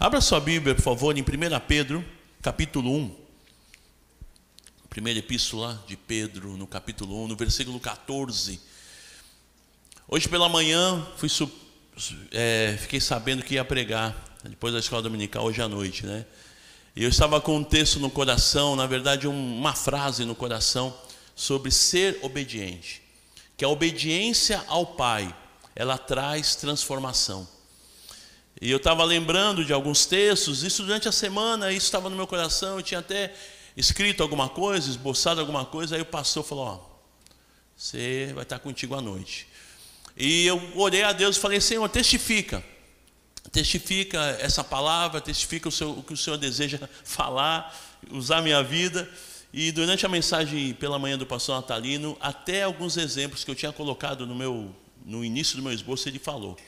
Abra sua Bíblia, por favor, em 1 Pedro, capítulo 1. Primeira epístola de Pedro, no capítulo 1, no versículo 14. Hoje pela manhã, fui, é, fiquei sabendo que ia pregar, depois da escola dominical, hoje à noite, né? E eu estava com um texto no coração, na verdade, uma frase no coração, sobre ser obediente. Que a obediência ao Pai, ela traz transformação. E eu estava lembrando de alguns textos, isso durante a semana, isso estava no meu coração, eu tinha até escrito alguma coisa, esboçado alguma coisa, aí o pastor falou, ó, você vai estar contigo à noite. E eu orei a Deus e falei, Senhor, testifica. Testifica essa palavra, testifica o, seu, o que o Senhor deseja falar, usar minha vida. E durante a mensagem pela manhã do pastor Natalino, até alguns exemplos que eu tinha colocado no, meu, no início do meu esboço, ele falou.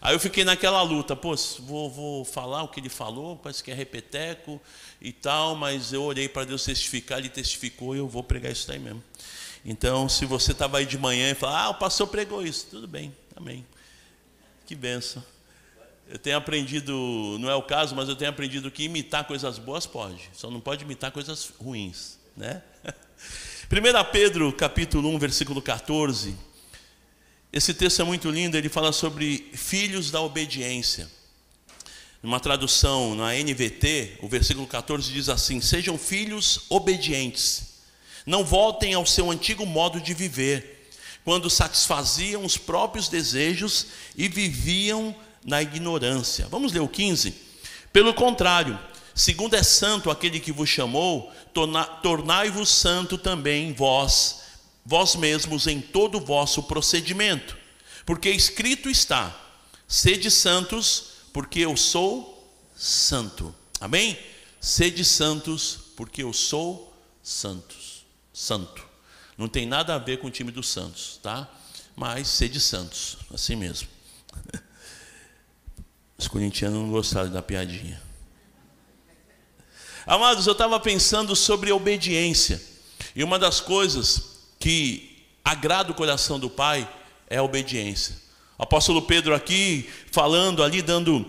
Aí eu fiquei naquela luta, pô, vou, vou falar o que ele falou, parece que é repeteco e tal, mas eu orei para Deus testificar, ele testificou e eu vou pregar isso daí mesmo. Então, se você estava aí de manhã e falar, ah, o pastor pregou isso, tudo bem, amém. Que benção. Eu tenho aprendido, não é o caso, mas eu tenho aprendido que imitar coisas boas pode, só não pode imitar coisas ruins, né? 1 Pedro capítulo 1, versículo 14. Esse texto é muito lindo, ele fala sobre filhos da obediência. Numa tradução na NVT, o versículo 14 diz assim: Sejam filhos obedientes, não voltem ao seu antigo modo de viver, quando satisfaziam os próprios desejos e viviam na ignorância. Vamos ler o 15? Pelo contrário, segundo é santo aquele que vos chamou, tornai-vos santo também vós, vós mesmos em todo o vosso procedimento. Porque escrito está: sede santos, porque eu sou santo. Amém? Sede santos, porque eu sou santos. Santo. Não tem nada a ver com o time dos santos, tá? Mas sede santos, assim mesmo. Os corintianos não gostaram da piadinha. Amados, eu estava pensando sobre obediência. E uma das coisas que agrada o coração do Pai é a obediência. O apóstolo Pedro aqui, falando ali, dando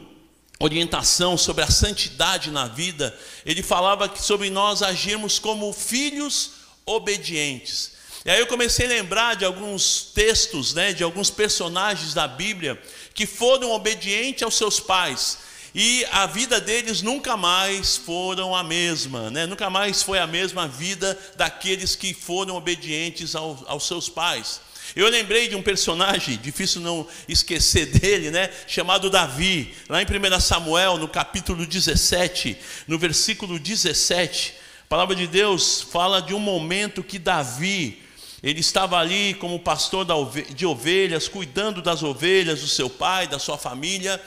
orientação sobre a santidade na vida, ele falava que sobre nós agirmos como filhos obedientes. E aí eu comecei a lembrar de alguns textos, né, de alguns personagens da Bíblia que foram obedientes aos seus pais e a vida deles nunca mais foram a mesma, né? Nunca mais foi a mesma vida daqueles que foram obedientes ao, aos seus pais. Eu lembrei de um personagem, difícil não esquecer dele, né? Chamado Davi, lá em 1 Samuel, no capítulo 17, no versículo 17, a palavra de Deus fala de um momento que Davi, ele estava ali como pastor de ovelhas, cuidando das ovelhas do seu pai, da sua família.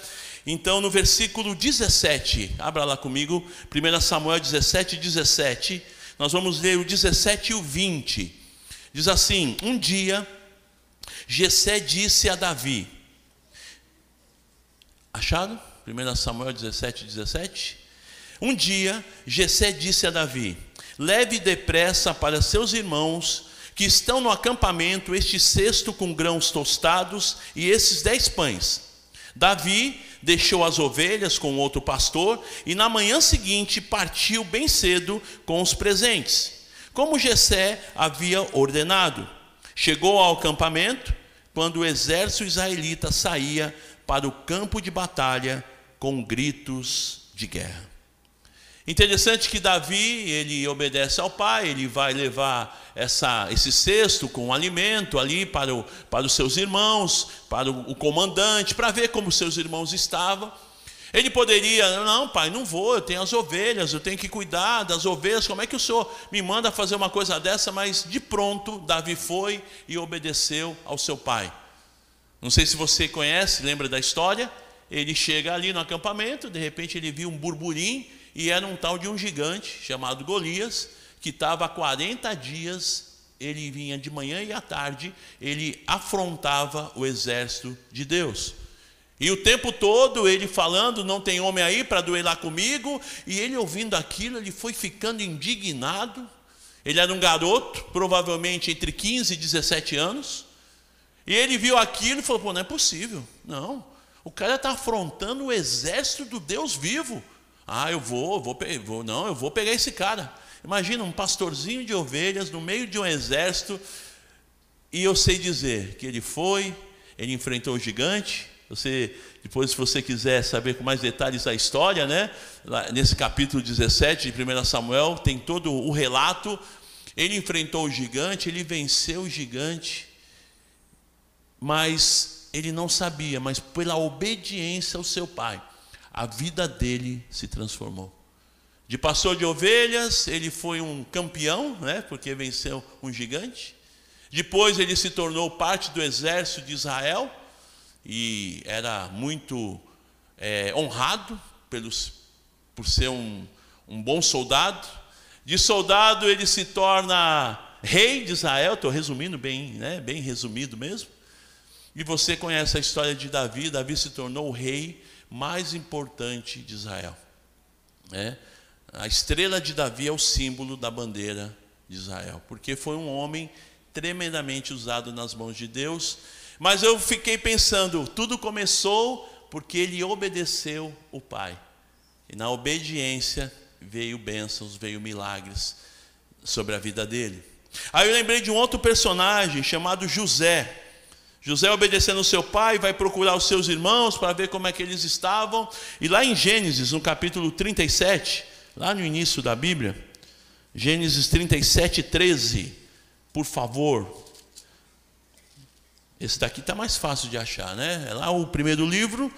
Então, no versículo 17, abra lá comigo, 1 Samuel 17, 17, nós vamos ler o 17 e o 20. Diz assim: Um dia, Jessé disse a Davi, achado? 1 Samuel 17, 17. Um dia, Jessé disse a Davi: Leve depressa para seus irmãos que estão no acampamento este cesto com grãos tostados e esses dez pães. Davi deixou as ovelhas com outro pastor e na manhã seguinte partiu bem cedo com os presentes, como Jessé havia ordenado. Chegou ao acampamento quando o exército israelita saía para o campo de batalha com gritos de guerra. Interessante que Davi, ele obedece ao pai, ele vai levar essa, esse cesto com alimento ali para, o, para os seus irmãos, para o, o comandante, para ver como seus irmãos estavam. Ele poderia, não, pai, não vou, eu tenho as ovelhas, eu tenho que cuidar das ovelhas, como é que o senhor me manda fazer uma coisa dessa? Mas de pronto, Davi foi e obedeceu ao seu pai. Não sei se você conhece, lembra da história? Ele chega ali no acampamento, de repente ele viu um burburinho, e era um tal de um gigante chamado Golias, que estava há 40 dias, ele vinha de manhã e à tarde, ele afrontava o exército de Deus. E o tempo todo ele falando, não tem homem aí para duelar comigo, e ele ouvindo aquilo, ele foi ficando indignado. Ele era um garoto, provavelmente entre 15 e 17 anos, e ele viu aquilo e falou: pô, não é possível, não. O cara está afrontando o exército do Deus vivo. Ah, eu vou, vou, vou, não, eu vou pegar esse cara. Imagina um pastorzinho de ovelhas no meio de um exército, e eu sei dizer que ele foi, ele enfrentou o gigante. Você, depois, se você quiser saber com mais detalhes a história, né? Lá, nesse capítulo 17 de 1 Samuel, tem todo o relato. Ele enfrentou o gigante, ele venceu o gigante, mas ele não sabia, mas pela obediência ao seu pai, a vida dele se transformou. De pastor de ovelhas, ele foi um campeão, né, porque venceu um gigante. Depois ele se tornou parte do exército de Israel e era muito é, honrado pelos, por ser um, um bom soldado. De soldado ele se torna rei de Israel, estou resumindo bem, né, bem resumido mesmo. E você conhece a história de Davi, Davi se tornou rei mais importante de Israel. Né? A estrela de Davi é o símbolo da bandeira de Israel, porque foi um homem tremendamente usado nas mãos de Deus. Mas eu fiquei pensando, tudo começou porque ele obedeceu o Pai. E na obediência veio bênçãos, veio milagres sobre a vida dele. Aí eu lembrei de um outro personagem chamado José. José, obedecendo seu pai, vai procurar os seus irmãos para ver como é que eles estavam. E lá em Gênesis, no capítulo 37, lá no início da Bíblia, Gênesis 37, 13, por favor. Esse daqui está mais fácil de achar, né? É lá o primeiro livro,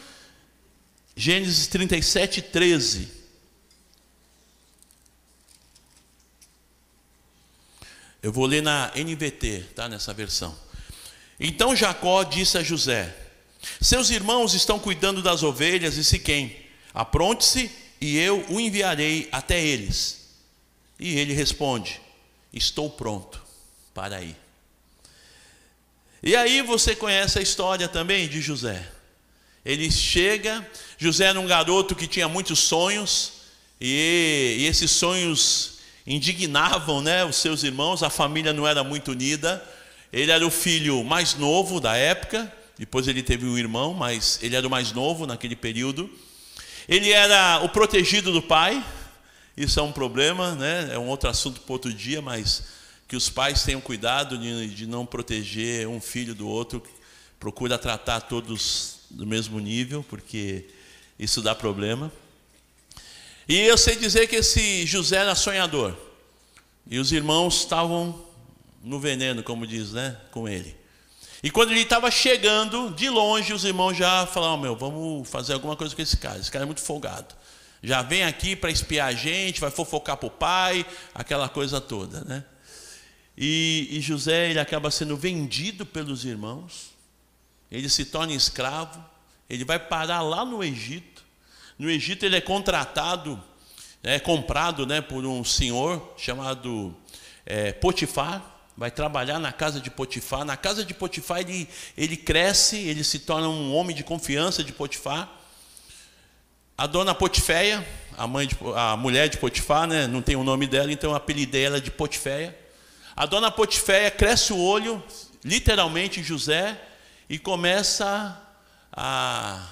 Gênesis 37, 13. Eu vou ler na NVT, tá? Nessa versão. Então Jacó disse a José: Seus irmãos estão cuidando das ovelhas e Siquém. Apronte-se e eu o enviarei até eles. E ele responde: Estou pronto para ir. E aí você conhece a história também de José. Ele chega, José era um garoto que tinha muitos sonhos, e, e esses sonhos indignavam né, os seus irmãos, a família não era muito unida. Ele era o filho mais novo da época, depois ele teve um irmão, mas ele era o mais novo naquele período. Ele era o protegido do pai, isso é um problema, né? é um outro assunto para outro dia, mas que os pais tenham cuidado de, de não proteger um filho do outro, procura tratar todos do mesmo nível, porque isso dá problema. E eu sei dizer que esse José era sonhador, e os irmãos estavam no veneno, como diz, né, com ele. E quando ele estava chegando, de longe, os irmãos já falaram: Meu, vamos fazer alguma coisa com esse cara. Esse cara é muito folgado. Já vem aqui para espiar a gente, vai fofocar para o pai, aquela coisa toda, né? E, e José ele acaba sendo vendido pelos irmãos. Ele se torna escravo. Ele vai parar lá no Egito. No Egito ele é contratado, é comprado, né, por um senhor chamado é, Potifar vai trabalhar na casa de Potifar. Na casa de Potifar ele, ele cresce, ele se torna um homem de confiança de Potifar. A dona Potiféia, a, mãe de, a mulher de Potifar, né, não tem o nome dela, então apelidei ela de Potiféia. A dona Potiféia cresce o olho, literalmente José, e começa a,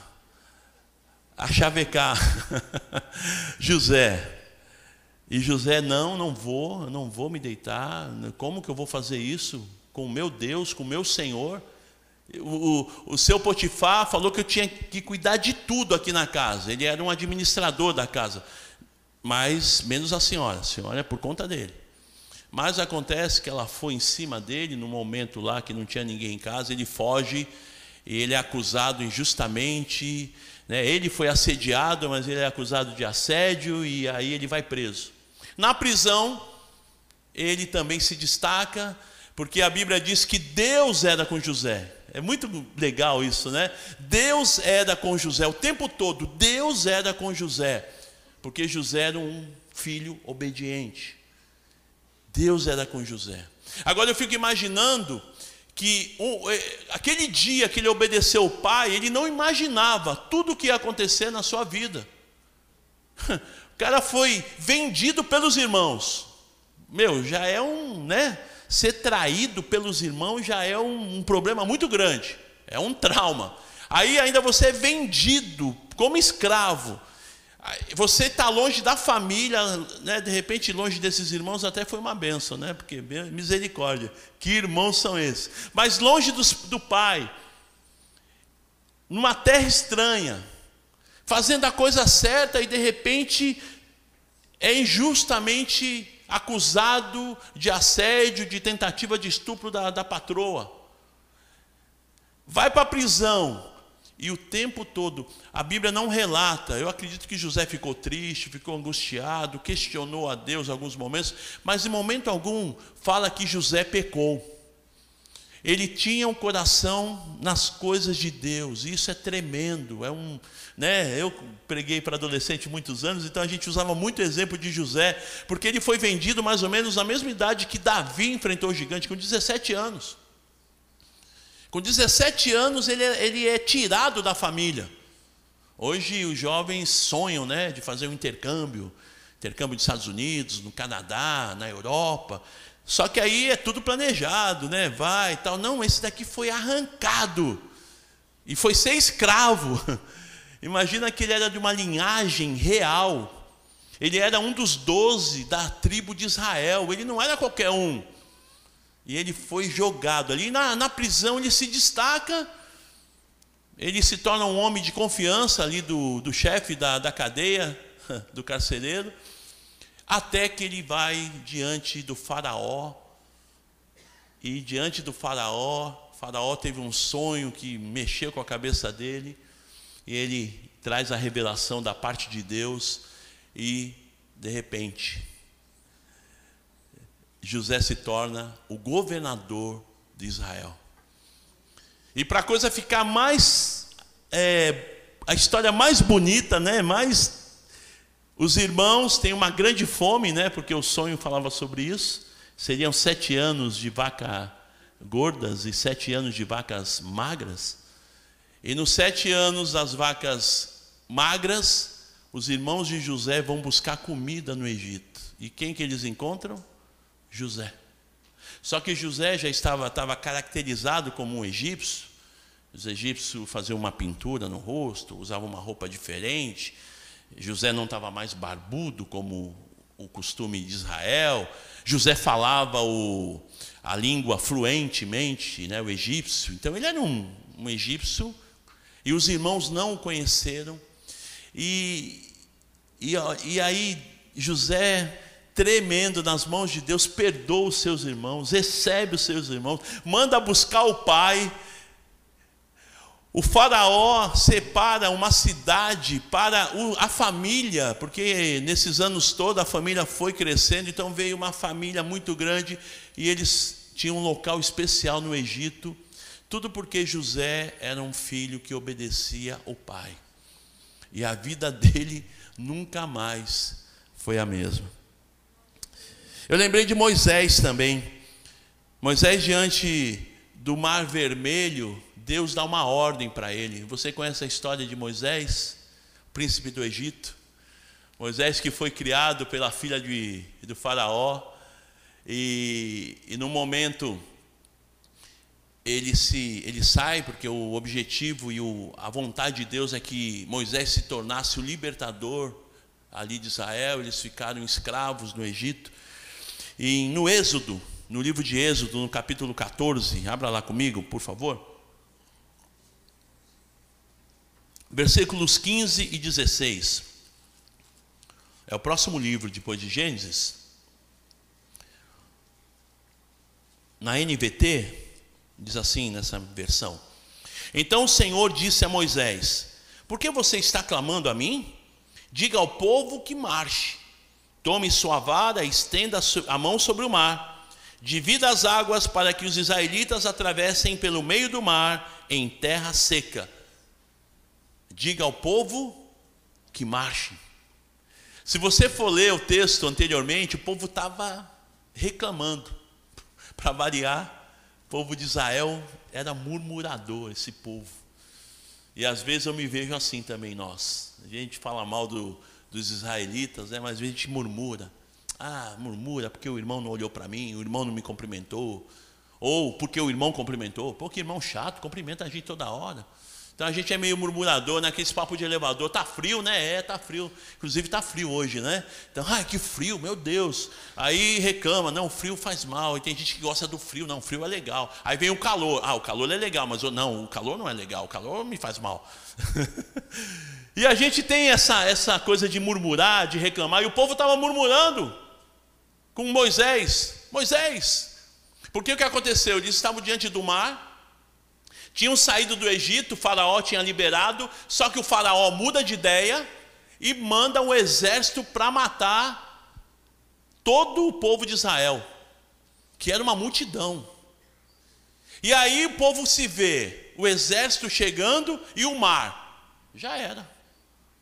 a chavecar José. E José, não, não vou, não vou me deitar. Como que eu vou fazer isso com o meu Deus, com o meu Senhor? O, o, o seu Potifar falou que eu tinha que cuidar de tudo aqui na casa. Ele era um administrador da casa. Mas menos a senhora, a senhora é por conta dele. Mas acontece que ela foi em cima dele no momento lá que não tinha ninguém em casa, ele foge, e ele é acusado injustamente, né? ele foi assediado, mas ele é acusado de assédio e aí ele vai preso. Na prisão, ele também se destaca, porque a Bíblia diz que Deus era com José. É muito legal isso, né? Deus era com José o tempo todo. Deus era com José, porque José era um filho obediente. Deus era com José. Agora eu fico imaginando que um, é, aquele dia que ele obedeceu o pai, ele não imaginava tudo o que ia acontecer na sua vida. cara foi vendido pelos irmãos. Meu, já é um, né? Ser traído pelos irmãos já é um, um problema muito grande. É um trauma. Aí ainda você é vendido como escravo. Você está longe da família, né? de repente longe desses irmãos até foi uma benção, né? Porque misericórdia, que irmãos são esses? Mas longe do, do pai, numa terra estranha, fazendo a coisa certa e de repente é injustamente acusado de assédio, de tentativa de estupro da, da patroa. Vai para a prisão, e o tempo todo, a Bíblia não relata. Eu acredito que José ficou triste, ficou angustiado, questionou a Deus em alguns momentos, mas em momento algum fala que José pecou. Ele tinha um coração nas coisas de Deus. E isso é tremendo. É um, né? Eu preguei para adolescente muitos anos, então a gente usava muito exemplo de José, porque ele foi vendido mais ou menos na mesma idade que Davi enfrentou o gigante, com 17 anos. Com 17 anos ele é, ele é tirado da família. Hoje os jovens sonham né, de fazer um intercâmbio, intercâmbio dos Estados Unidos, no Canadá, na Europa. Só que aí é tudo planejado, né? Vai e tal. Não, esse daqui foi arrancado e foi ser escravo. Imagina que ele era de uma linhagem real. Ele era um dos doze da tribo de Israel. Ele não era qualquer um. E ele foi jogado ali. Na, na prisão ele se destaca, ele se torna um homem de confiança ali do, do chefe da, da cadeia, do carcereiro, até que ele vai diante do faraó. E diante do faraó, faraó teve um sonho que mexeu com a cabeça dele, e ele traz a revelação da parte de Deus, e de repente José se torna o governador de Israel. E para a coisa ficar mais, é, a história mais bonita, né? Mais, os irmãos têm uma grande fome, né? Porque o sonho falava sobre isso. Seriam sete anos de vaca gordas e sete anos de vacas magras. E nos sete anos das vacas magras, os irmãos de José vão buscar comida no Egito. E quem que eles encontram? José. Só que José já estava, estava caracterizado como um egípcio. Os egípcios faziam uma pintura no rosto, usavam uma roupa diferente. José não estava mais barbudo como o costume de Israel. José falava o, a língua fluentemente, né, o egípcio. Então ele era um, um egípcio e os irmãos não o conheceram. E, e, e aí José tremendo nas mãos de Deus, perdoa os seus irmãos, recebe os seus irmãos, manda buscar o pai. O faraó separa uma cidade para a família, porque nesses anos todos a família foi crescendo, então veio uma família muito grande e eles tinham um local especial no Egito, tudo porque José era um filho que obedecia ao pai. E a vida dele nunca mais foi a mesma. Eu lembrei de Moisés também. Moisés, diante do Mar Vermelho, Deus dá uma ordem para ele. Você conhece a história de Moisés, príncipe do Egito? Moisés que foi criado pela filha de, do Faraó, e, e no momento ele, se, ele sai, porque o objetivo e o, a vontade de Deus é que Moisés se tornasse o libertador ali de Israel, eles ficaram escravos no Egito. E no Êxodo, no livro de Êxodo, no capítulo 14, abra lá comigo, por favor. Versículos 15 e 16. É o próximo livro depois de Gênesis. Na NVT, diz assim nessa versão: Então o Senhor disse a Moisés: Por que você está clamando a mim? Diga ao povo que marche. Tome sua vara, estenda a mão sobre o mar, divida as águas para que os israelitas atravessem pelo meio do mar em terra seca. Diga ao povo que marche. Se você for ler o texto anteriormente, o povo estava reclamando. Para variar, o povo de Israel era murmurador, esse povo. E às vezes eu me vejo assim também, nós. A gente fala mal do, dos israelitas, né? mas às vezes a gente murmura. Ah, murmura porque o irmão não olhou para mim, o irmão não me cumprimentou. Ou porque o irmão cumprimentou. Pô, que irmão chato, cumprimenta a gente toda hora. Então a gente é meio murmurador, né? Aqueles papo de elevador. Tá frio, né? É, tá frio. Inclusive tá frio hoje, né? Então, ai, que frio, meu Deus. Aí reclama, não, frio faz mal. E tem gente que gosta do frio, não, frio é legal. Aí vem o calor. Ah, o calor é legal, mas eu, não, o calor não é legal, o calor me faz mal. e a gente tem essa, essa coisa de murmurar, de reclamar. E o povo estava murmurando com Moisés. Moisés, porque o que aconteceu? Eles estavam diante do mar tinham saído do Egito, o faraó tinha liberado, só que o faraó muda de ideia e manda um exército para matar todo o povo de Israel, que era uma multidão. E aí o povo se vê, o exército chegando e o mar. Já era.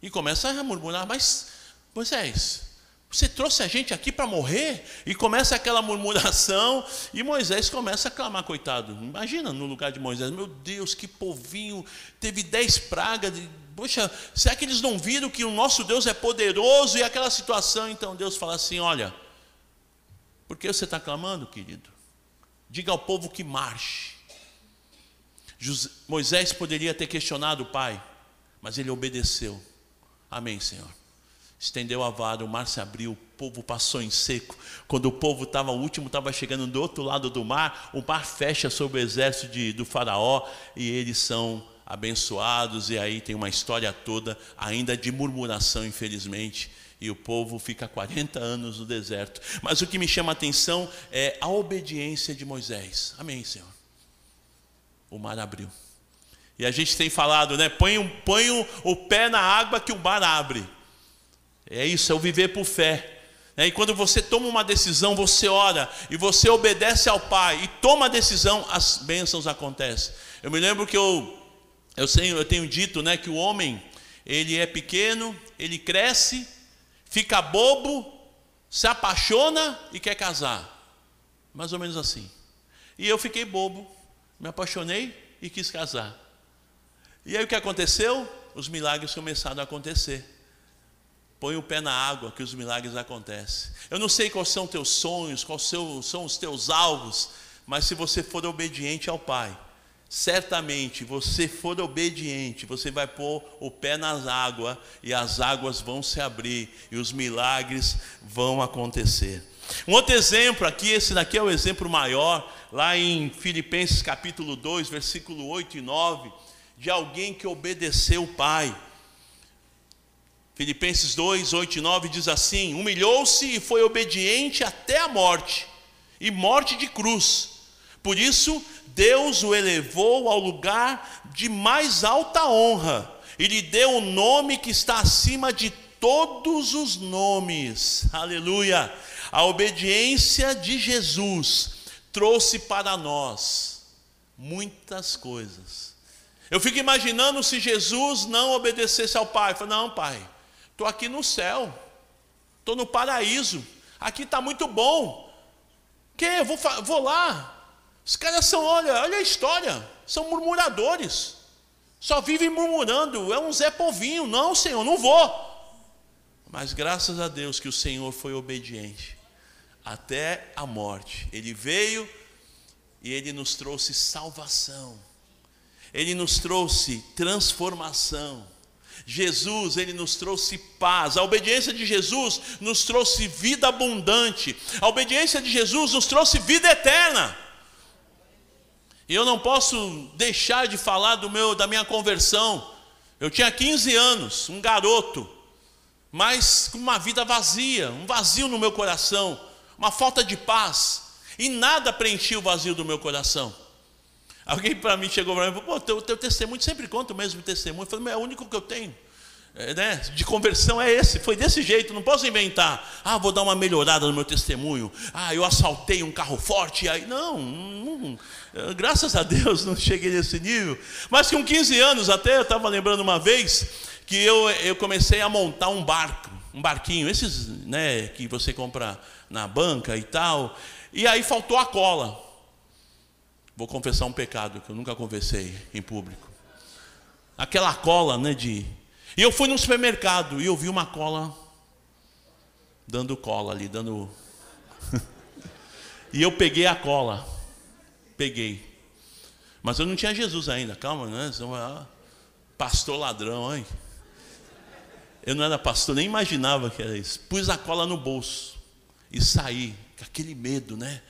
E começa a murmurar, mas Moisés, você trouxe a gente aqui para morrer? E começa aquela murmuração, e Moisés começa a clamar, coitado. Imagina no lugar de Moisés, meu Deus, que povinho, teve dez pragas. Poxa, será que eles não viram que o nosso Deus é poderoso e aquela situação? Então Deus fala assim: olha, por que você está clamando, querido? Diga ao povo que marche. Moisés poderia ter questionado o pai, mas ele obedeceu. Amém, Senhor estendeu a vara, o mar se abriu, o povo passou em seco. Quando o povo estava, último estava chegando do outro lado do mar, o mar fecha sobre o exército de, do faraó e eles são abençoados. E aí tem uma história toda, ainda de murmuração, infelizmente. E o povo fica 40 anos no deserto. Mas o que me chama a atenção é a obediência de Moisés. Amém, Senhor. O mar abriu. E a gente tem falado, né? Põe, põe o pé na água que o mar abre. É isso, é o viver por fé. É, e quando você toma uma decisão, você ora e você obedece ao Pai e toma a decisão, as bênçãos acontecem. Eu me lembro que eu, eu, sei, eu tenho dito né, que o homem, ele é pequeno, ele cresce, fica bobo, se apaixona e quer casar. Mais ou menos assim. E eu fiquei bobo, me apaixonei e quis casar. E aí o que aconteceu? Os milagres começaram a acontecer. Põe o pé na água que os milagres acontecem. Eu não sei quais são os teus sonhos, quais são os teus alvos, mas se você for obediente ao Pai, certamente você for obediente, você vai pôr o pé nas águas e as águas vão se abrir e os milagres vão acontecer. Um outro exemplo aqui, esse daqui é o exemplo maior, lá em Filipenses capítulo 2, versículo 8 e 9, de alguém que obedeceu o Pai. Filipenses 2, 8 e 9 diz assim: Humilhou-se e foi obediente até a morte, e morte de cruz. Por isso, Deus o elevou ao lugar de mais alta honra, e lhe deu o um nome que está acima de todos os nomes. Aleluia! A obediência de Jesus trouxe para nós muitas coisas. Eu fico imaginando se Jesus não obedecesse ao Pai. Falei, não, Pai, Estou aqui no céu, estou no paraíso, aqui está muito bom. Que? Vou, vou lá. Os caras são, olha, olha a história, são murmuradores. Só vivem murmurando, é um Zé Povinho. Não, Senhor, não vou. Mas graças a Deus que o Senhor foi obediente até a morte. Ele veio e ele nos trouxe salvação. Ele nos trouxe transformação. Jesus, ele nos trouxe paz. A obediência de Jesus nos trouxe vida abundante. A obediência de Jesus nos trouxe vida eterna. E eu não posso deixar de falar do meu da minha conversão. Eu tinha 15 anos, um garoto, mas com uma vida vazia, um vazio no meu coração, uma falta de paz, e nada preenchia o vazio do meu coração. Alguém para mim chegou para mim e falou: pô, teu, teu testemunho sempre conta o mesmo testemunho. Eu falei, mas é o único que eu tenho. É, né, de conversão é esse, foi desse jeito, não posso inventar. Ah, vou dar uma melhorada no meu testemunho. Ah, eu assaltei um carro forte. Aí, não, não graças a Deus não cheguei nesse nível. Mas com 15 anos até, eu estava lembrando uma vez que eu, eu comecei a montar um barco, um barquinho, esses né, que você compra na banca e tal. E aí faltou a cola. Vou confessar um pecado que eu nunca confessei em público. Aquela cola, né, de E eu fui no supermercado e eu vi uma cola dando cola ali, dando E eu peguei a cola. Peguei. Mas eu não tinha Jesus ainda, calma, né? Pastor ladrão, hein? Eu não era pastor, nem imaginava que era isso. Pus a cola no bolso e saí, com aquele medo, né?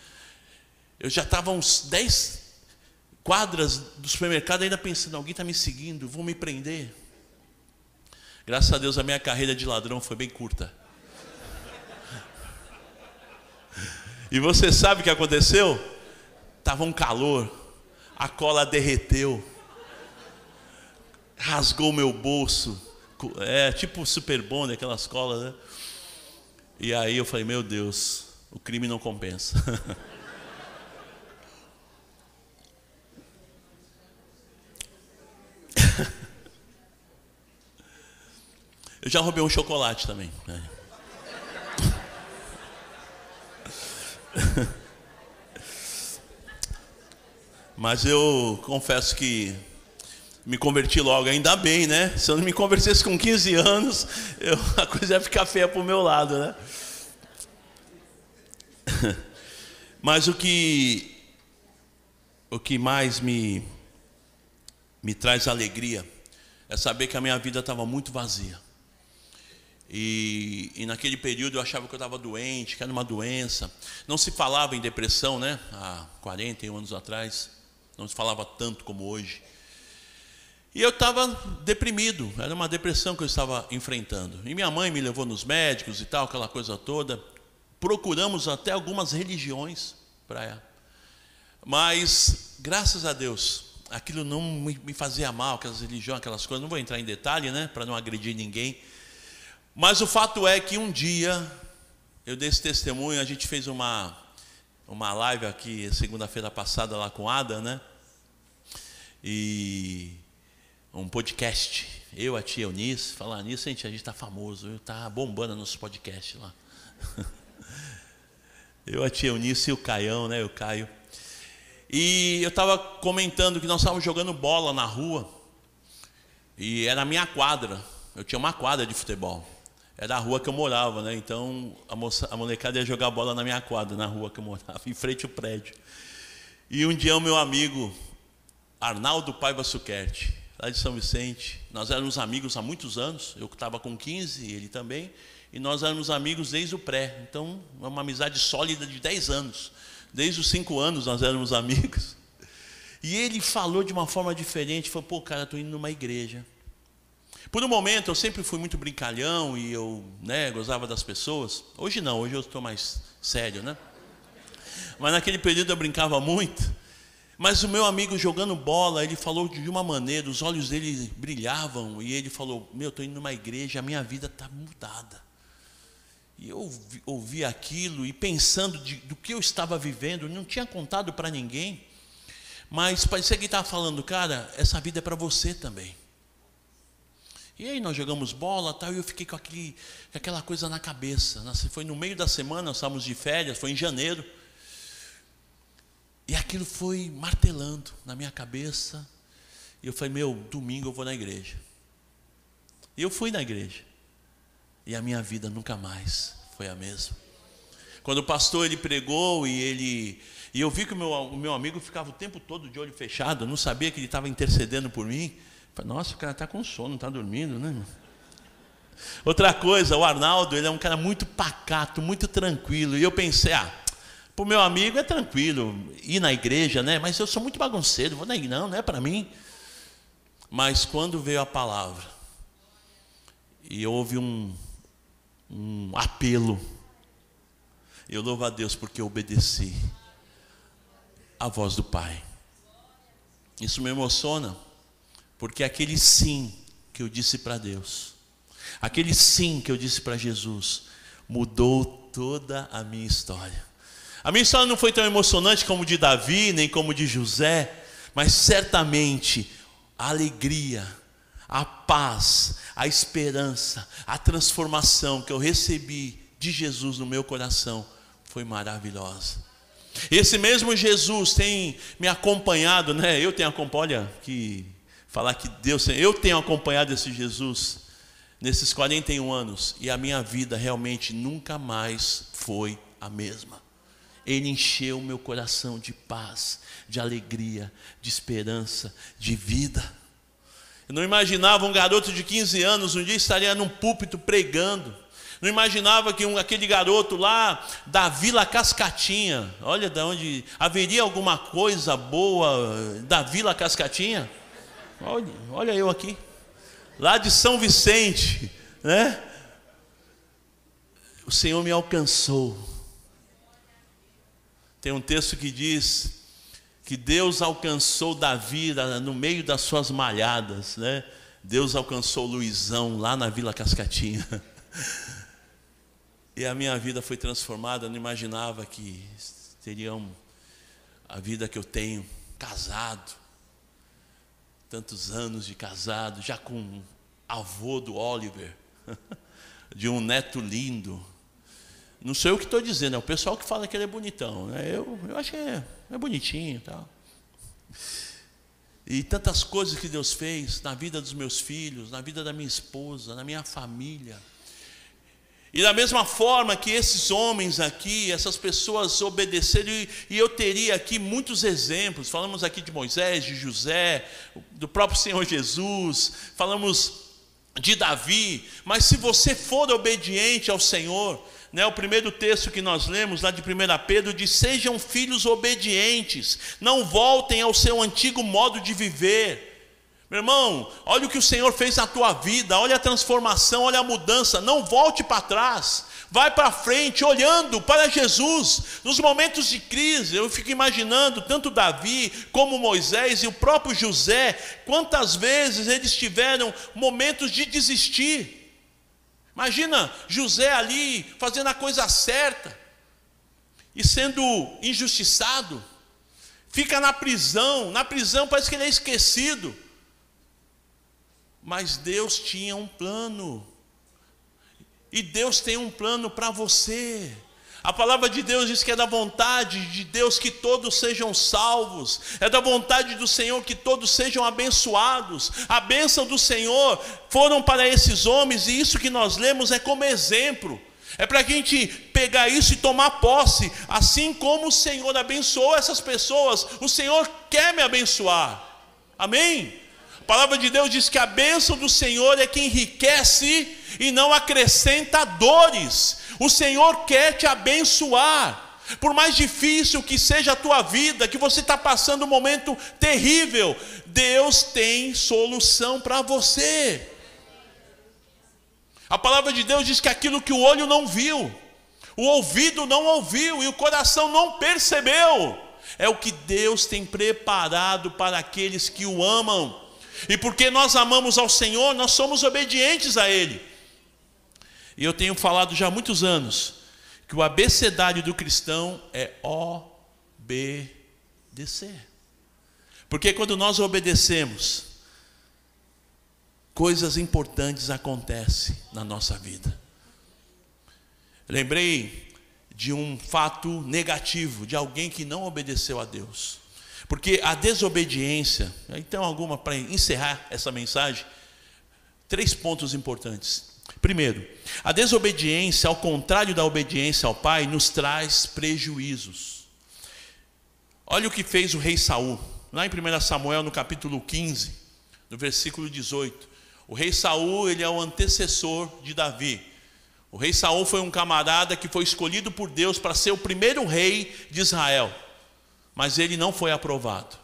Eu já estava uns 10 quadras do supermercado ainda pensando, alguém está me seguindo, vão me prender. Graças a Deus a minha carreira de ladrão foi bem curta. E você sabe o que aconteceu? Tava um calor, a cola derreteu, rasgou meu bolso, é tipo super bom aquelas colas, né? E aí eu falei, meu Deus, o crime não compensa. eu já roubei um chocolate também. Né? Mas eu confesso que me converti logo, ainda bem, né? Se eu não me convertesse com 15 anos, eu, a coisa ia ficar feia para o meu lado, né? Mas o que, o que mais me, me traz alegria é saber que a minha vida estava muito vazia. E, e, naquele período eu achava que eu estava doente, que era uma doença. Não se falava em depressão, né? Há 41 anos atrás. Não se falava tanto como hoje. E eu estava deprimido, era uma depressão que eu estava enfrentando. E minha mãe me levou nos médicos e tal, aquela coisa toda. Procuramos até algumas religiões para ela. Mas, graças a Deus, aquilo não me fazia mal, aquelas religiões, aquelas coisas. Não vou entrar em detalhe, né, para não agredir ninguém. Mas o fato é que um dia, eu dei esse testemunho, a gente fez uma, uma live aqui, segunda-feira passada, lá com Ada, né? E um podcast. Eu, a tia Eunice, falar nisso, gente, a gente está famoso, está bombando nos podcasts lá. Eu, a tia Eunice e o Caião, né? O Caio. E eu estava comentando que nós estávamos jogando bola na rua. E era a minha quadra. Eu tinha uma quadra de futebol era a rua que eu morava, né? Então a, moça, a molecada ia jogar bola na minha quadra, na rua que eu morava, em frente ao prédio. E um dia o meu amigo Arnaldo Paiva Suquerte, lá de São Vicente, nós éramos amigos há muitos anos, eu estava com 15, ele também, e nós éramos amigos desde o pré. Então, é uma amizade sólida de 10 anos. Desde os 5 anos nós éramos amigos. E ele falou de uma forma diferente, falou: "Pô, cara, estou indo numa igreja". Por um momento eu sempre fui muito brincalhão e eu né, gozava das pessoas. Hoje não, hoje eu estou mais sério, né? Mas naquele período eu brincava muito. Mas o meu amigo jogando bola, ele falou de uma maneira, os olhos dele brilhavam e ele falou: Meu, estou indo numa igreja, a minha vida está mudada. E eu ouvi, ouvi aquilo e pensando de, do que eu estava vivendo, não tinha contado para ninguém, mas parecia que ele estava falando, cara, essa vida é para você também. E aí nós jogamos bola tal, e eu fiquei com aquele, aquela coisa na cabeça. Foi no meio da semana, nós estávamos de férias, foi em janeiro. E aquilo foi martelando na minha cabeça. E eu falei, meu, domingo eu vou na igreja. E eu fui na igreja. E a minha vida nunca mais foi a mesma. Quando o pastor ele pregou e ele e eu vi que o meu, o meu amigo ficava o tempo todo de olho fechado, eu não sabia que ele estava intercedendo por mim. Nossa, o cara está com sono, está dormindo, né? Outra coisa, o Arnaldo, ele é um cara muito pacato, muito tranquilo. E eu pensei, ah, para o meu amigo é tranquilo ir na igreja, né? Mas eu sou muito bagunceiro, vou na igreja, não, não é para mim. Mas quando veio a palavra, e houve um, um apelo, eu louvo a Deus porque eu obedeci a voz do Pai. Isso me emociona. Porque aquele sim que eu disse para Deus, aquele sim que eu disse para Jesus, mudou toda a minha história. A minha história não foi tão emocionante como de Davi, nem como de José, mas certamente a alegria, a paz, a esperança, a transformação que eu recebi de Jesus no meu coração foi maravilhosa. Esse mesmo Jesus tem me acompanhado, né? Eu tenho acompanhado que falar que Deus, eu tenho acompanhado esse Jesus nesses 41 anos e a minha vida realmente nunca mais foi a mesma. Ele encheu meu coração de paz, de alegria, de esperança, de vida. Eu não imaginava um garoto de 15 anos um dia estaria num púlpito pregando. Não imaginava que um, aquele garoto lá da Vila Cascatinha, olha de onde haveria alguma coisa boa da Vila Cascatinha. Olha, olha eu aqui, lá de São Vicente, né? O Senhor me alcançou. Tem um texto que diz que Deus alcançou Davi no meio das suas malhadas, né? Deus alcançou Luizão lá na Vila Cascatinha. E a minha vida foi transformada, eu não imaginava que teriam a vida que eu tenho, casado, tantos anos de casado, já com avô do Oliver, de um neto lindo. Não sou eu que estou dizendo, é o pessoal que fala que ele é bonitão. Né? Eu, eu acho que é, é bonitinho e tal. E tantas coisas que Deus fez na vida dos meus filhos, na vida da minha esposa, na minha família. E da mesma forma que esses homens aqui, essas pessoas obedeceram, e eu teria aqui muitos exemplos, falamos aqui de Moisés, de José, do próprio Senhor Jesus, falamos de Davi, mas se você for obediente ao Senhor, né, o primeiro texto que nós lemos, lá de 1 Pedro, diz: Sejam filhos obedientes, não voltem ao seu antigo modo de viver meu irmão, olha o que o Senhor fez na tua vida, olha a transformação, olha a mudança. Não volte para trás, vai para frente, olhando para Jesus. Nos momentos de crise, eu fico imaginando tanto Davi como Moisés e o próprio José, quantas vezes eles tiveram momentos de desistir. Imagina José ali fazendo a coisa certa e sendo injustiçado, fica na prisão, na prisão parece que ele é esquecido. Mas Deus tinha um plano. E Deus tem um plano para você. A palavra de Deus diz que é da vontade de Deus que todos sejam salvos, é da vontade do Senhor que todos sejam abençoados. A bênção do Senhor foram para esses homens, e isso que nós lemos é como exemplo. É para a gente pegar isso e tomar posse, assim como o Senhor abençoou essas pessoas, o Senhor quer me abençoar. Amém? Palavra de Deus diz que a bênção do Senhor é que enriquece e não acrescenta dores. O Senhor quer te abençoar. Por mais difícil que seja a tua vida, que você está passando um momento terrível, Deus tem solução para você. A palavra de Deus diz que aquilo que o olho não viu, o ouvido não ouviu e o coração não percebeu, é o que Deus tem preparado para aqueles que o amam. E porque nós amamos ao Senhor, nós somos obedientes a Ele. E eu tenho falado já há muitos anos que o abecedário do cristão é obedecer. Porque quando nós obedecemos, coisas importantes acontecem na nossa vida. Lembrei de um fato negativo, de alguém que não obedeceu a Deus. Porque a desobediência, então alguma para encerrar essa mensagem, três pontos importantes. Primeiro, a desobediência, ao contrário da obediência ao pai, nos traz prejuízos. Olha o que fez o rei Saul, lá em 1 Samuel, no capítulo 15, no versículo 18. O rei Saul, ele é o antecessor de Davi. O rei Saul foi um camarada que foi escolhido por Deus para ser o primeiro rei de Israel mas ele não foi aprovado.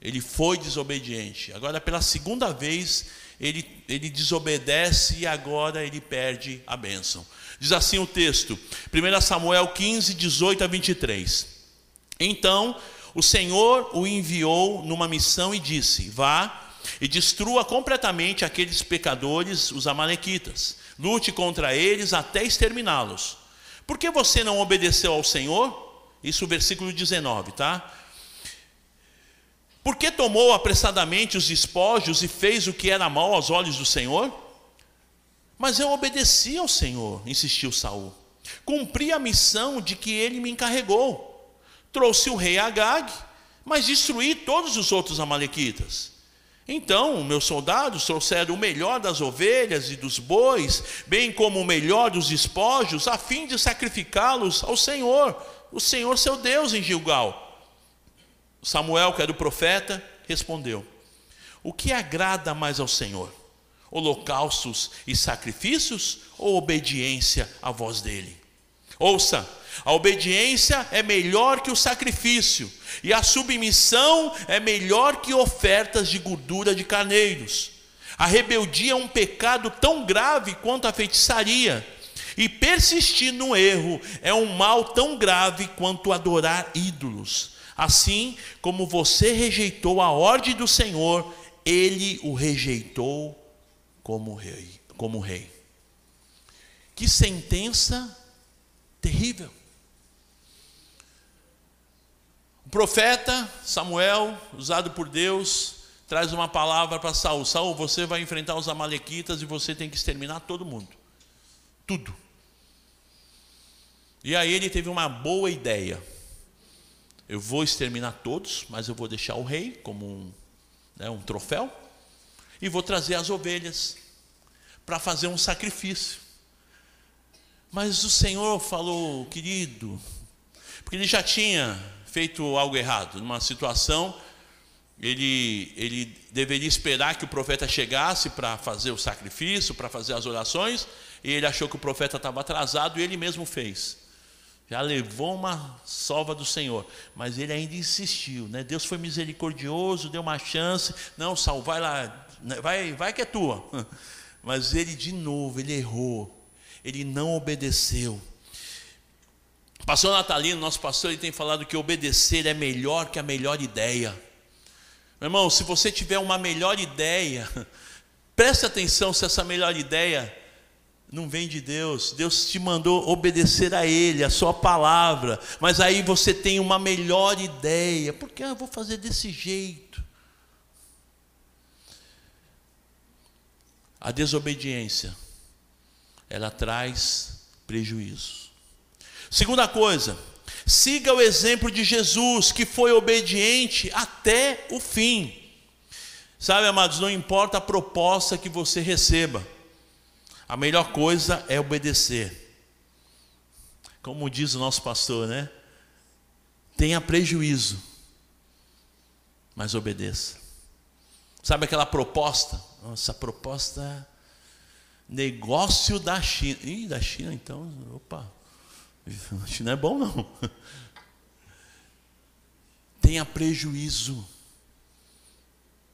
Ele foi desobediente. Agora, pela segunda vez, ele, ele desobedece e agora ele perde a bênção. Diz assim o texto, 1 Samuel 15, 18 a 23. Então o Senhor o enviou numa missão e disse: Vá e destrua completamente aqueles pecadores, os Amalequitas. Lute contra eles até exterminá-los. Por que você não obedeceu ao Senhor? Isso versículo 19, tá? Por que tomou apressadamente os despojos e fez o que era mal aos olhos do Senhor? Mas eu obedeci ao Senhor, insistiu Saul. Cumpri a missão de que ele me encarregou. Trouxe o rei Agag, mas destruí todos os outros amalequitas. Então, meus soldados trouxeram o melhor das ovelhas e dos bois, bem como o melhor dos despojos, a fim de sacrificá-los ao Senhor, o Senhor seu Deus em Gilgal. Samuel, que era o profeta, respondeu: o que agrada mais ao Senhor? Holocaustos e sacrifícios ou obediência à voz dele? Ouça, a obediência é melhor que o sacrifício, e a submissão é melhor que ofertas de gordura de carneiros. A rebeldia é um pecado tão grave quanto a feitiçaria, e persistir no erro é um mal tão grave quanto adorar ídolos. Assim como você rejeitou a ordem do Senhor, ele o rejeitou como rei, como rei. Que sentença terrível. O profeta Samuel, usado por Deus, traz uma palavra para Saul: Saul, você vai enfrentar os amalequitas e você tem que exterminar todo mundo. Tudo. E aí ele teve uma boa ideia. Eu vou exterminar todos, mas eu vou deixar o rei como um, né, um troféu e vou trazer as ovelhas para fazer um sacrifício. Mas o Senhor falou, querido, porque ele já tinha feito algo errado, numa situação, ele, ele deveria esperar que o profeta chegasse para fazer o sacrifício, para fazer as orações, e ele achou que o profeta estava atrasado e ele mesmo fez. Já levou uma sova do Senhor, mas ele ainda insistiu, né? Deus foi misericordioso, deu uma chance. Não, Saul, vai lá, né? vai, vai que é tua. Mas ele de novo, ele errou. Ele não obedeceu. Pastor Natalino, nosso pastor, ele tem falado que obedecer é melhor que a melhor ideia. Meu irmão, se você tiver uma melhor ideia, preste atenção se essa melhor ideia não vem de Deus. Deus te mandou obedecer a Ele, a Sua palavra. Mas aí você tem uma melhor ideia. Porque ah, eu vou fazer desse jeito. A desobediência, ela traz prejuízo. Segunda coisa, siga o exemplo de Jesus, que foi obediente até o fim. Sabe, amados, não importa a proposta que você receba, a melhor coisa é obedecer. Como diz o nosso pastor, né? Tenha prejuízo, mas obedeça. Sabe aquela proposta? Nossa, proposta negócio da China. Ih, da China então, opa. Isso não é bom, não. Tenha prejuízo,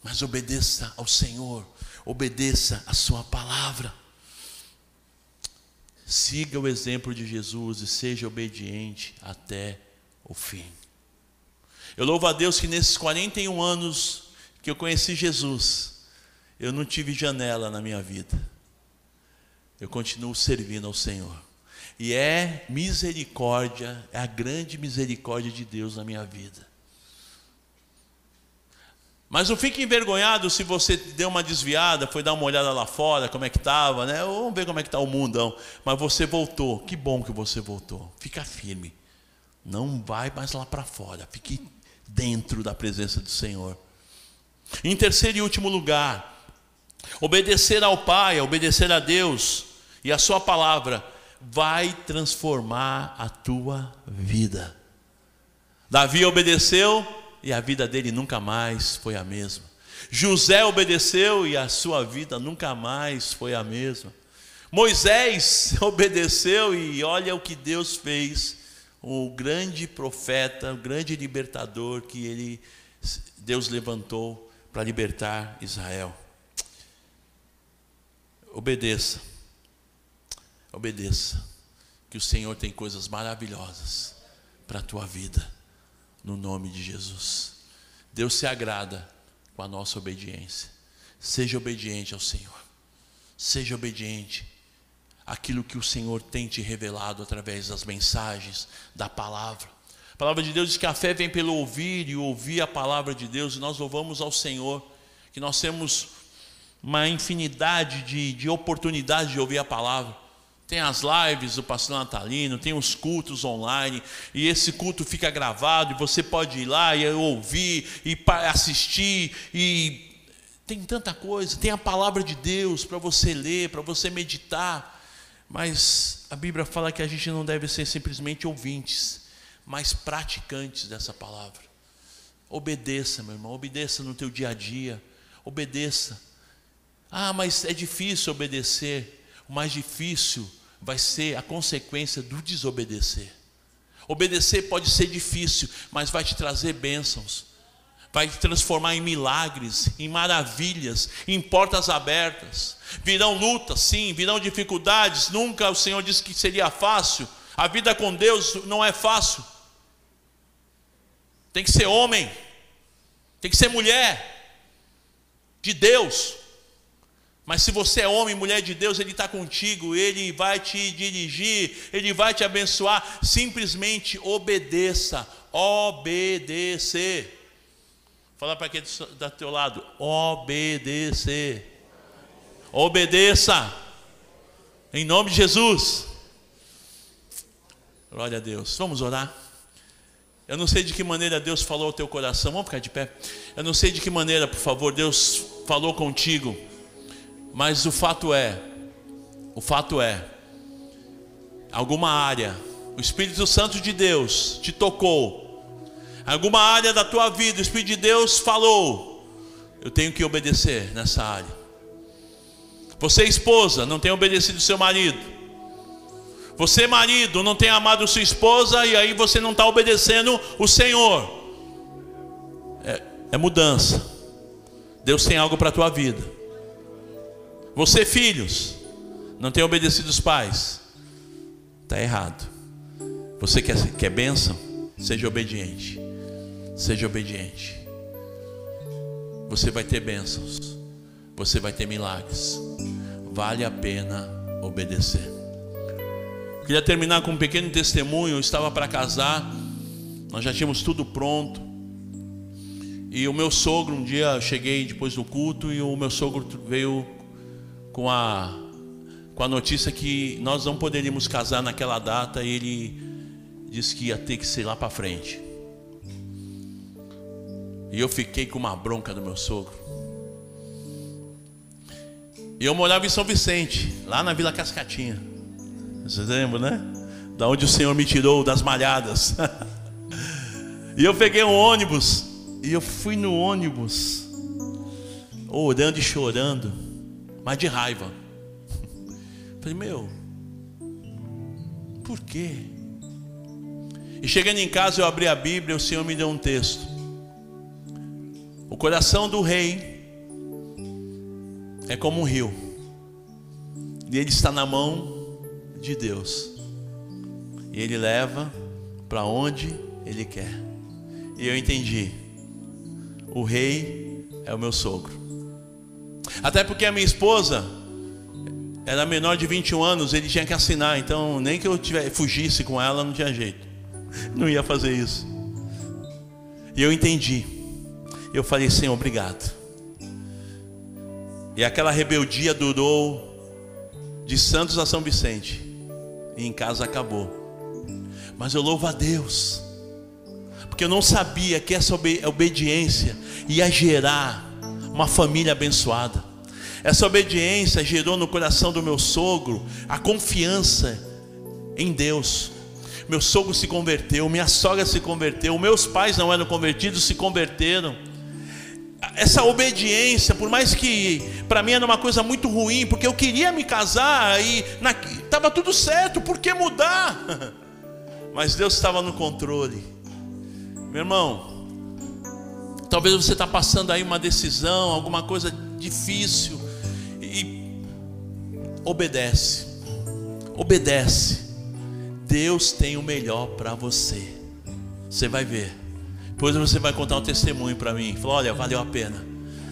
mas obedeça ao Senhor, obedeça a Sua palavra. Siga o exemplo de Jesus e seja obediente até o fim. Eu louvo a Deus que nesses 41 anos que eu conheci Jesus, eu não tive janela na minha vida. Eu continuo servindo ao Senhor. E é misericórdia, é a grande misericórdia de Deus na minha vida. Mas não fique envergonhado se você deu uma desviada, foi dar uma olhada lá fora, como é que estava, né? Vamos ver como é que está o mundão. Mas você voltou, que bom que você voltou. Fica firme. Não vai mais lá para fora, fique dentro da presença do Senhor. Em terceiro e último lugar, obedecer ao Pai, obedecer a Deus e a Sua palavra vai transformar a tua vida. Davi obedeceu e a vida dele nunca mais foi a mesma. José obedeceu e a sua vida nunca mais foi a mesma. Moisés obedeceu e olha o que Deus fez. O grande profeta, o grande libertador que ele Deus levantou para libertar Israel. Obedeça Obedeça, que o Senhor tem coisas maravilhosas para a tua vida, no nome de Jesus. Deus se agrada com a nossa obediência. Seja obediente ao Senhor. Seja obediente àquilo que o Senhor tem te revelado através das mensagens, da palavra. A palavra de Deus diz que a fé vem pelo ouvir e ouvir a palavra de Deus, e nós louvamos ao Senhor, que nós temos uma infinidade de, de oportunidades de ouvir a palavra. Tem as lives do pastor natalino, tem os cultos online, e esse culto fica gravado, e você pode ir lá e ouvir, e assistir, e tem tanta coisa, tem a palavra de Deus para você ler, para você meditar, mas a Bíblia fala que a gente não deve ser simplesmente ouvintes, mas praticantes dessa palavra. Obedeça, meu irmão, obedeça no teu dia a dia, Obedeça. Ah, mas é difícil obedecer. O mais difícil vai ser a consequência do desobedecer. Obedecer pode ser difícil, mas vai te trazer bênçãos. Vai te transformar em milagres, em maravilhas, em portas abertas. Virão lutas, sim, virão dificuldades. Nunca o Senhor disse que seria fácil. A vida com Deus não é fácil. Tem que ser homem, tem que ser mulher de Deus. Mas se você é homem, mulher de Deus, Ele está contigo, Ele vai te dirigir, Ele vai te abençoar. Simplesmente obedeça, obedecer. Fala para aquele do teu lado, obedecer. Obedeça, em nome de Jesus. Glória a Deus. Vamos orar. Eu não sei de que maneira Deus falou ao teu coração. Vamos ficar de pé. Eu não sei de que maneira, por favor, Deus falou contigo. Mas o fato é, o fato é, alguma área, o Espírito Santo de Deus te tocou, alguma área da tua vida, o Espírito de Deus falou, eu tenho que obedecer nessa área. Você, esposa, não tem obedecido seu marido. Você, marido, não tem amado sua esposa e aí você não está obedecendo o Senhor. É, é mudança. Deus tem algo para a tua vida. Você, filhos, não tem obedecido os pais. Está errado. Você quer, quer bênção? Seja obediente. Seja obediente. Você vai ter bênçãos. Você vai ter milagres. Vale a pena obedecer. Queria terminar com um pequeno testemunho. Eu estava para casar. Nós já tínhamos tudo pronto. E o meu sogro, um dia eu cheguei depois do culto e o meu sogro veio com a, com a notícia que nós não poderíamos casar naquela data, ele disse que ia ter que ser lá para frente. E eu fiquei com uma bronca do meu sogro. E eu morava em São Vicente, lá na Vila Cascatinha. Vocês lembram, né? Da onde o Senhor me tirou das malhadas. e eu peguei um ônibus. E eu fui no ônibus, orando e chorando mas de raiva. Falei, meu, por quê? E chegando em casa, eu abri a Bíblia e o Senhor me deu um texto. O coração do rei é como um rio, e ele está na mão de Deus, e ele leva para onde ele quer. E eu entendi: o rei é o meu sogro. Até porque a minha esposa era menor de 21 anos, ele tinha que assinar, então nem que eu tivesse, fugisse com ela, não tinha jeito. Não ia fazer isso. E eu entendi. Eu falei, Senhor, obrigado. E aquela rebeldia durou de Santos a São Vicente. E em casa acabou. Mas eu louvo a Deus. Porque eu não sabia que essa obediência ia gerar uma família abençoada. Essa obediência gerou no coração do meu sogro a confiança em Deus. Meu sogro se converteu, minha sogra se converteu, meus pais não eram convertidos, se converteram. Essa obediência, por mais que para mim era uma coisa muito ruim, porque eu queria me casar e estava tudo certo, por que mudar? Mas Deus estava no controle. Meu irmão, Talvez você está passando aí uma decisão, alguma coisa difícil. E obedece. Obedece. Deus tem o melhor para você. Você vai ver. Depois você vai contar um testemunho para mim. Falou, olha, valeu a pena.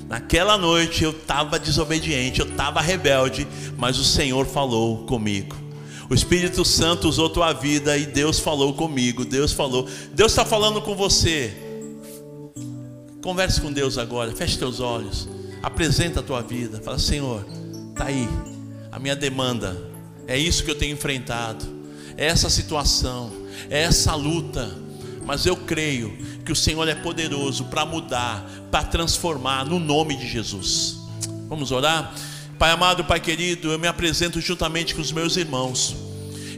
Naquela noite eu estava desobediente, eu estava rebelde, mas o Senhor falou comigo. O Espírito Santo usou tua vida e Deus falou comigo. Deus falou. Deus está falando com você. Converse com Deus agora, feche teus olhos, apresenta a tua vida, fala: Senhor, está aí, a minha demanda, é isso que eu tenho enfrentado, é essa situação, é essa luta, mas eu creio que o Senhor é poderoso para mudar, para transformar, no nome de Jesus. Vamos orar? Pai amado, Pai querido, eu me apresento juntamente com os meus irmãos.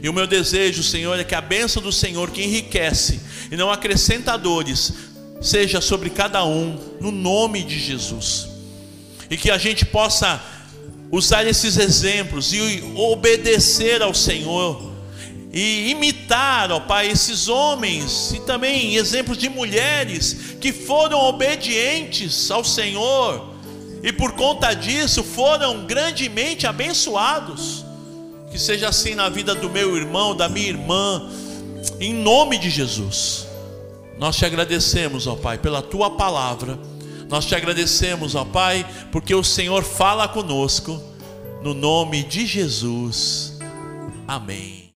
E o meu desejo, Senhor, é que a bênção do Senhor, que enriquece e não acrescenta dores, seja sobre cada um, no nome de Jesus. e que a gente possa usar esses exemplos e obedecer ao Senhor e imitar, ó Pai, esses homens e também exemplos de mulheres que foram obedientes ao Senhor e por conta disso foram grandemente abençoados. Que seja assim na vida do meu irmão, da minha irmã, em nome de Jesus. Nós te agradecemos, ó Pai, pela tua palavra. Nós te agradecemos, ó Pai, porque o Senhor fala conosco, no nome de Jesus. Amém.